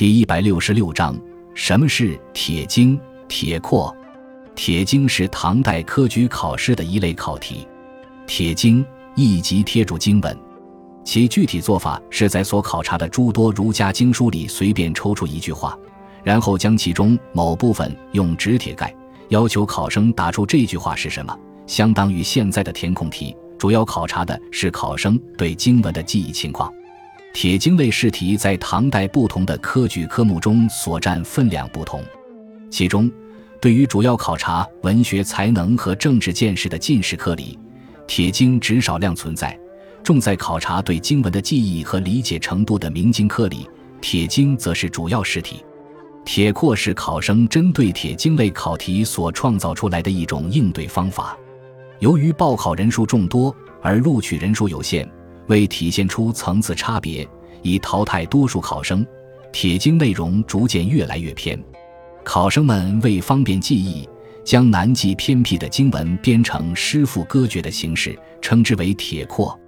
第一百六十六章：什么是铁经、铁括？铁经是唐代科举考试的一类考题。铁经意即贴注经文，其具体做法是在所考察的诸多儒家经书里随便抽出一句话，然后将其中某部分用纸铁盖，要求考生答出这句话是什么，相当于现在的填空题。主要考察的是考生对经文的记忆情况。铁经类试题在唐代不同的科举科目中所占分量不同，其中，对于主要考察文学才能和政治见识的进士科里，铁经只少量存在；重在考察对经文的记忆和理解程度的明经科里，铁经则是主要试题。铁括是考生针对铁经类考题所创造出来的一种应对方法。由于报考人数众多而录取人数有限。为体现出层次差别，以淘汰多数考生，铁经内容逐渐越来越偏。考生们为方便记忆，将难记偏僻的经文编成诗赋歌诀的形式，称之为铁括。